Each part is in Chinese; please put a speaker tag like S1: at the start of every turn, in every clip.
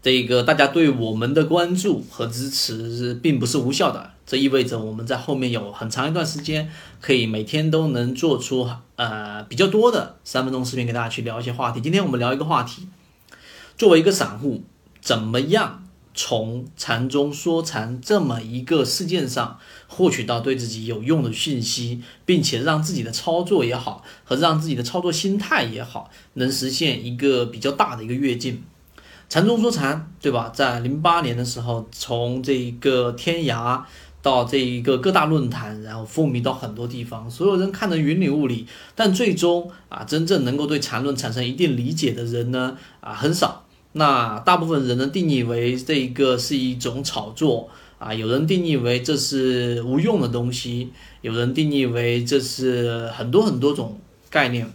S1: 这个大家对我们的关注和支持并不是无效的，这意味着我们在后面有很长一段时间可以每天都能做出呃比较多的三分钟视频给大家去聊一些话题。今天我们聊一个话题，作为一个散户，怎么样从禅中说禅这么一个事件上获取到对自己有用的信息，并且让自己的操作也好和让自己的操作心态也好，能实现一个比较大的一个跃进。禅中说禅，对吧？在零八年的时候，从这一个天涯到这一个各大论坛，然后风靡到很多地方，所有人看得云里雾里。但最终啊，真正能够对禅论产生一定理解的人呢，啊很少。那大部分人呢，定义为这一个是一种炒作啊，有人定义为这是无用的东西，有人定义为这是很多很多种概念。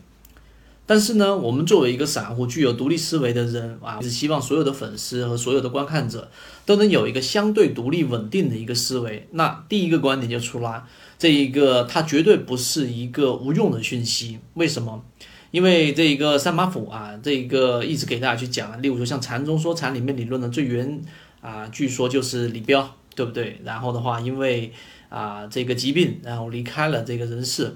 S1: 但是呢，我们作为一个散户，具有独立思维的人啊，是希望所有的粉丝和所有的观看者都能有一个相对独立稳定的一个思维。那第一个观点就出来，这一个它绝对不是一个无用的讯息。为什么？因为这一个三把斧啊，这一个一直给大家去讲，例如说像禅宗说禅里面理论的最原啊，据说就是李彪，对不对？然后的话，因为啊这个疾病，然后离开了这个人世，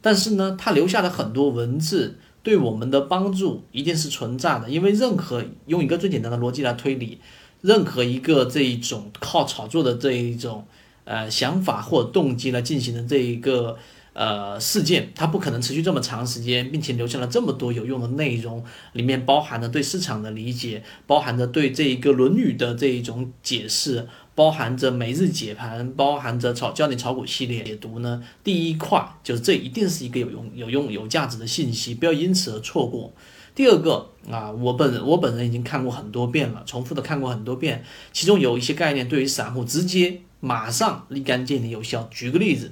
S1: 但是呢，他留下了很多文字。对我们的帮助一定是存在的，因为任何用一个最简单的逻辑来推理，任何一个这一种靠炒作的这一种呃想法或动机来进行的这一个呃事件，它不可能持续这么长时间，并且留下了这么多有用的内容，里面包含着对市场的理解，包含着对这一个《论语》的这一种解释。包含着每日解盘，包含着炒教你炒股系列解读呢。第一块就是这一定是一个有用、有用、有价值的信息，不要因此而错过。第二个啊，我本人我本人已经看过很多遍了，重复的看过很多遍，其中有一些概念对于散户直接马上立竿见影有效。举个例子。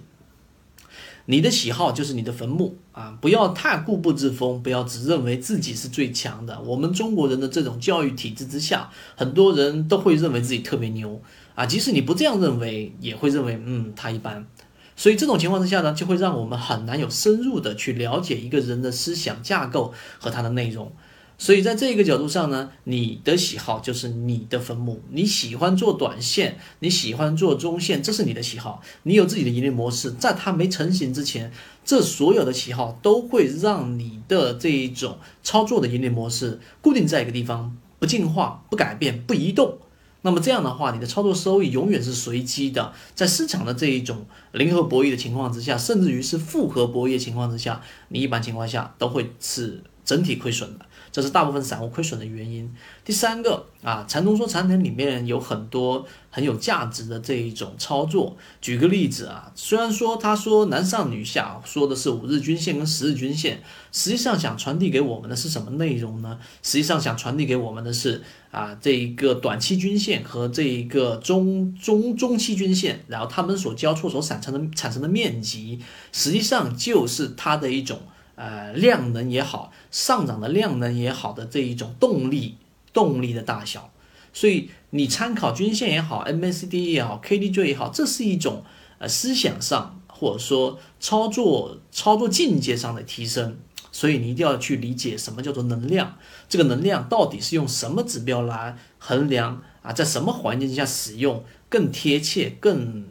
S1: 你的喜好就是你的坟墓啊！不要太固步自封，不要只认为自己是最强的。我们中国人的这种教育体制之下，很多人都会认为自己特别牛啊！即使你不这样认为，也会认为嗯他一般。所以这种情况之下呢，就会让我们很难有深入的去了解一个人的思想架构和他的内容。所以在这个角度上呢，你的喜好就是你的坟墓。你喜欢做短线，你喜欢做中线，这是你的喜好。你有自己的盈利模式，在它没成型之前，这所有的喜好都会让你的这一种操作的盈利模式固定在一个地方，不进化、不改变、不移动。那么这样的话，你的操作收益永远是随机的。在市场的这一种零和博弈的情况之下，甚至于是复合博弈情况之下，你一般情况下都会是整体亏损的。这是大部分散户亏损的原因。第三个啊，禅宗说禅城里面有很多很有价值的这一种操作。举个例子啊，虽然说他说男上女下，说的是五日均线跟十日均线，实际上想传递给我们的是什么内容呢？实际上想传递给我们的是啊，这一个短期均线和这一个中中中期均线，然后他们所交错所产生的产生的面积，实际上就是它的一种。呃，量能也好，上涨的量能也好的这一种动力，动力的大小，所以你参考均线也好，MACD 也好，KDJ 也好，这是一种呃思想上或者说操作操作境界上的提升，所以你一定要去理解什么叫做能量，这个能量到底是用什么指标来衡量啊，在什么环境下使用更贴切、更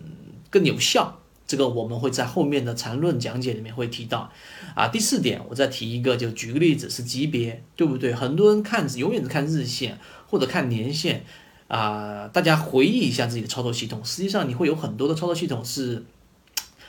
S1: 更有效。这个我们会在后面的缠论讲解里面会提到，啊，第四点我再提一个，就举个例子是级别，对不对？很多人看永远是看日线或者看年线，啊，大家回忆一下自己的操作系统，实际上你会有很多的操作系统是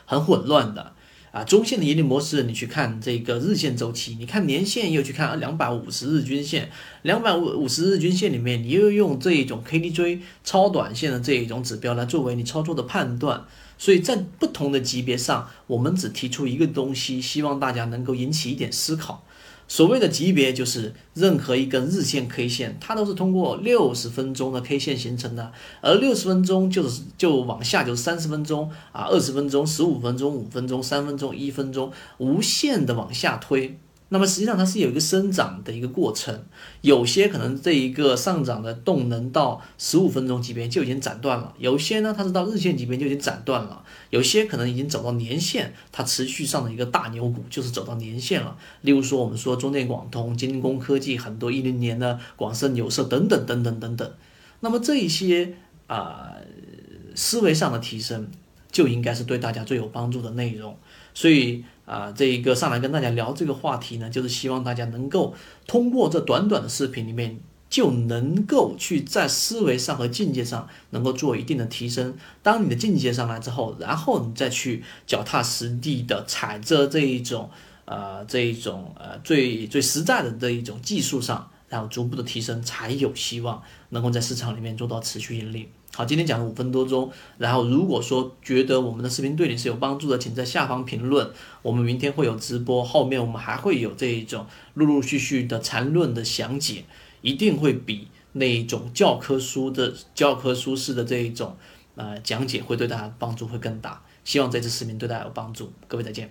S1: 很混乱的，啊，中线的盈利模式你去看这个日线周期，你看年线又去看两百五十日均线，两百五五十日均线里面你又用这一种 KDJ 超短线的这一种指标来作为你操作的判断。所以在不同的级别上，我们只提出一个东西，希望大家能够引起一点思考。所谓的级别，就是任何一根日线 K 线，它都是通过六十分钟的 K 线形成的，而六十分钟就是就往下就是三十分钟啊，二十分钟、十五分钟、五分钟、三分钟、一分钟，无限的往下推。那么实际上它是有一个生长的一个过程，有些可能这一个上涨的动能到十五分钟级别就已经斩断了，有些呢它是到日线级别就已经斩断了，有些可能已经走到年线，它持续上的一个大牛股就是走到年线了。例如说我们说中电广通、精工科技，很多一零年的广深有色等等等等等等。那么这一些啊思维上的提升，就应该是对大家最有帮助的内容。所以啊，这一个上来跟大家聊这个话题呢，就是希望大家能够通过这短短的视频里面，就能够去在思维上和境界上能够做一定的提升。当你的境界上来之后，然后你再去脚踏实地的踩着这一种呃这一种呃最最实在的这一种技术上，然后逐步的提升，才有希望能够在市场里面做到持续盈利。好，今天讲了五分多钟，然后如果说觉得我们的视频对你是有帮助的，请在下方评论。我们明天会有直播，后面我们还会有这一种陆陆续续的缠论的详解，一定会比那一种教科书的教科书式的这一种呃讲解会对大家帮助会更大。希望这次视频对大家有帮助，各位再见。